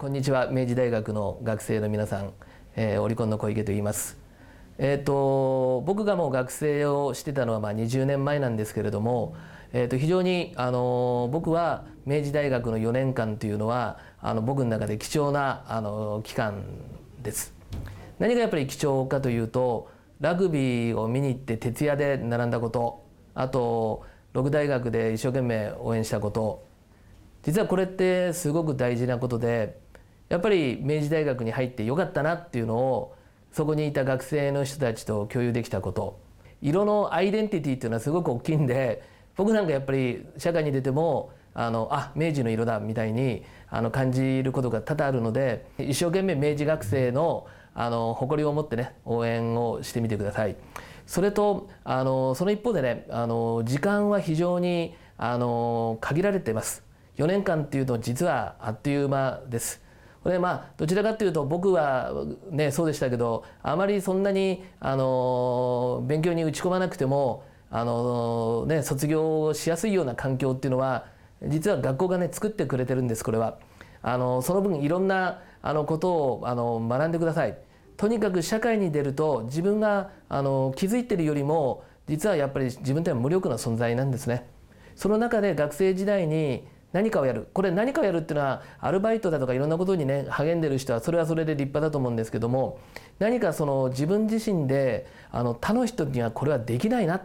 こんにちは。明治大学の学生の皆さん、えー、オリコンの小池と言います。えーと、僕がもう学生をしてたのはまあ20年前なんですけれども、えー、と非常にあの僕は明治大学の4年間というのはあの僕の中で貴重なあの期間です。何がやっぱり貴重かというとラグビーを見に行って徹夜で並んだことあと六大学で一生懸命応援したこと実はこれってすごく大事なことでやっぱり明治大学に入ってよかったなっていうのをそこにいた学生の人たちと共有できたこと色のアイデンティティっていうのはすごく大きいんで僕なんかやっぱり社会に出てもあのあ明治の色だみたいにあの感じることが多々あるので一生懸命明治学生のあの誇りを持ってね応援をしてみてください。それとあのその一方でねあの時間は非常にあの限られています。4年間っていうと実はあっという間です。これまあどちらかというと僕はねそうでしたけどあまりそんなにあの勉強に打ち込まなくてもあのね卒業しやすいような環境っていうのは実は学校がね作ってくれてるんですこれは。あのその分いろんなあのことをあの学んでください。とにかく社会に出ると自分があの気づいてるよりも実はやっぱり自分っては無力な存在なんですね。その中で学生時代に何かをやる。これ何かをやるっていうのはアルバイトだとかいろんなことにね励んでる人はそれはそれで立派だと思うんですけども何かその自分自身であの他の人にはこれはできないな。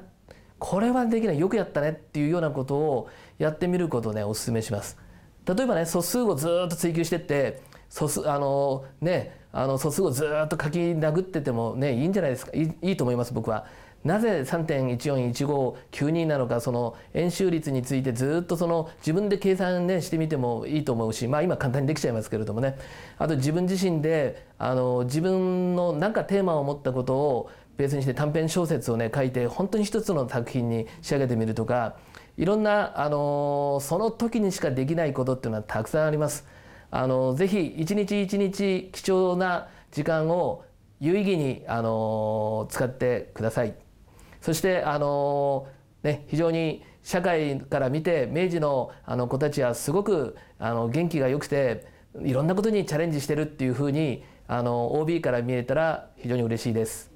これはできない。よくやったね。っていうようなことをやってみることをねお勧めします。例えばね素数をずっと追求してって素数あのねあの素数をずっと書き殴っててもねいいんじゃないですか。いいいいと思います僕は。なぜ3.141592なのかその円周率についてずっとその自分で計算、ね、してみてもいいと思うしまあ今簡単にできちゃいますけれどもねあと自分自身であの自分の何かテーマを持ったことをベースにして短編小説をね書いて本当に一つの作品に仕上げてみるとかいろんなあのその時にしかできないことっていうのはたくさんあります。あのぜひ一日一日貴重な時間を有意義にあの使ってください。そしてあの、ね、非常に社会から見て明治のあの子たちはすごくあの元気が良くていろんなことにチャレンジしてるっていうふうにあの OB から見えたら非常に嬉しいです。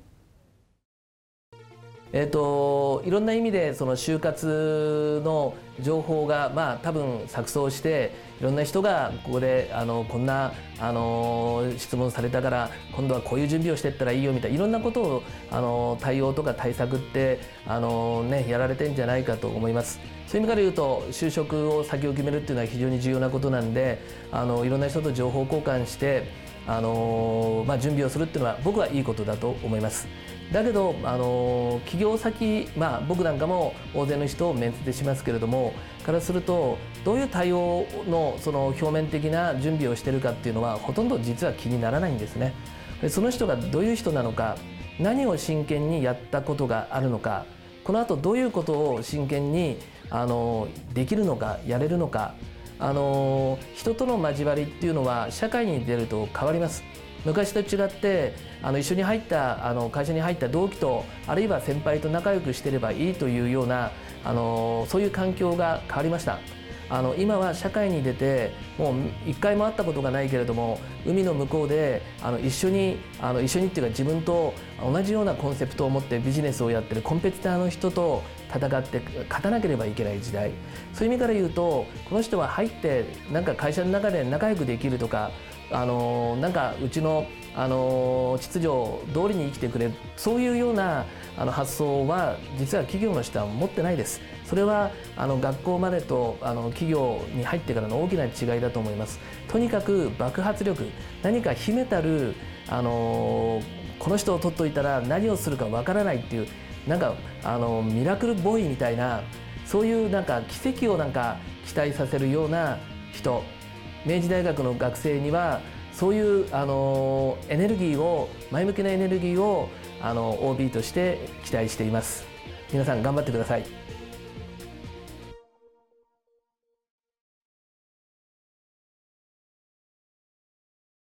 えーと、いろんな意味でその就活の情報がまあ多分錯綜していろんな人がここであのこんなあの質問されたから今度はこういう準備をしていったらいいよみたいないろんなことをあの対応とか対策ってあの、ね、やられてんじゃないかと思います。そういう意味から言うと就職を先を決めるっていうのは非常に重要なことなんであのいろんな人と情報交換してあの、まあ、準備をするっていうのは僕はいいことだと思います。だけどあの企業先、まあ、僕なんかも大勢の人を面接しますけれどもからするとどういう対応のその表面的な準備をしているかっていうのはほとんど実は気にならないんですね。でその人がどういう人なのか何を真剣にやったことがあるのかこのあとどういうことを真剣にあのできるのかやれるのかあの人との交わりっていうのは社会に出ると変わります。昔と違ってあの一緒に入ったあの会社に入った同期とあるいは先輩と仲良くしてればいいというようなあのそういう環境が変わりましたあの今は社会に出てもう一回も会ったことがないけれども海の向こうであの一緒にあの一緒にっていうか自分と同じようなコンセプトを持ってビジネスをやってるコンペティターの人と戦って勝たなければいけない時代。そういう意味から言うとこの人は入ってなんか会社の中で仲良くできるとかあのなんかうちのあの秩序通りに生きてくれるそういうようなあの発想は実は企業の人は持ってないです。それはあの学校までとあの企業に入ってからの大きな違いだと思います。とにかく爆発力何か秘めたるあのこの人を取っといたら何をするかわからないっていうなんかあのミラクルボーイみたいなそういうなんか奇跡をなんか期待させるような人。明治大学の学生にはそういうあのエネルギーを前向きなエネルギーをあの OB として期待しています。皆さん頑張ってください。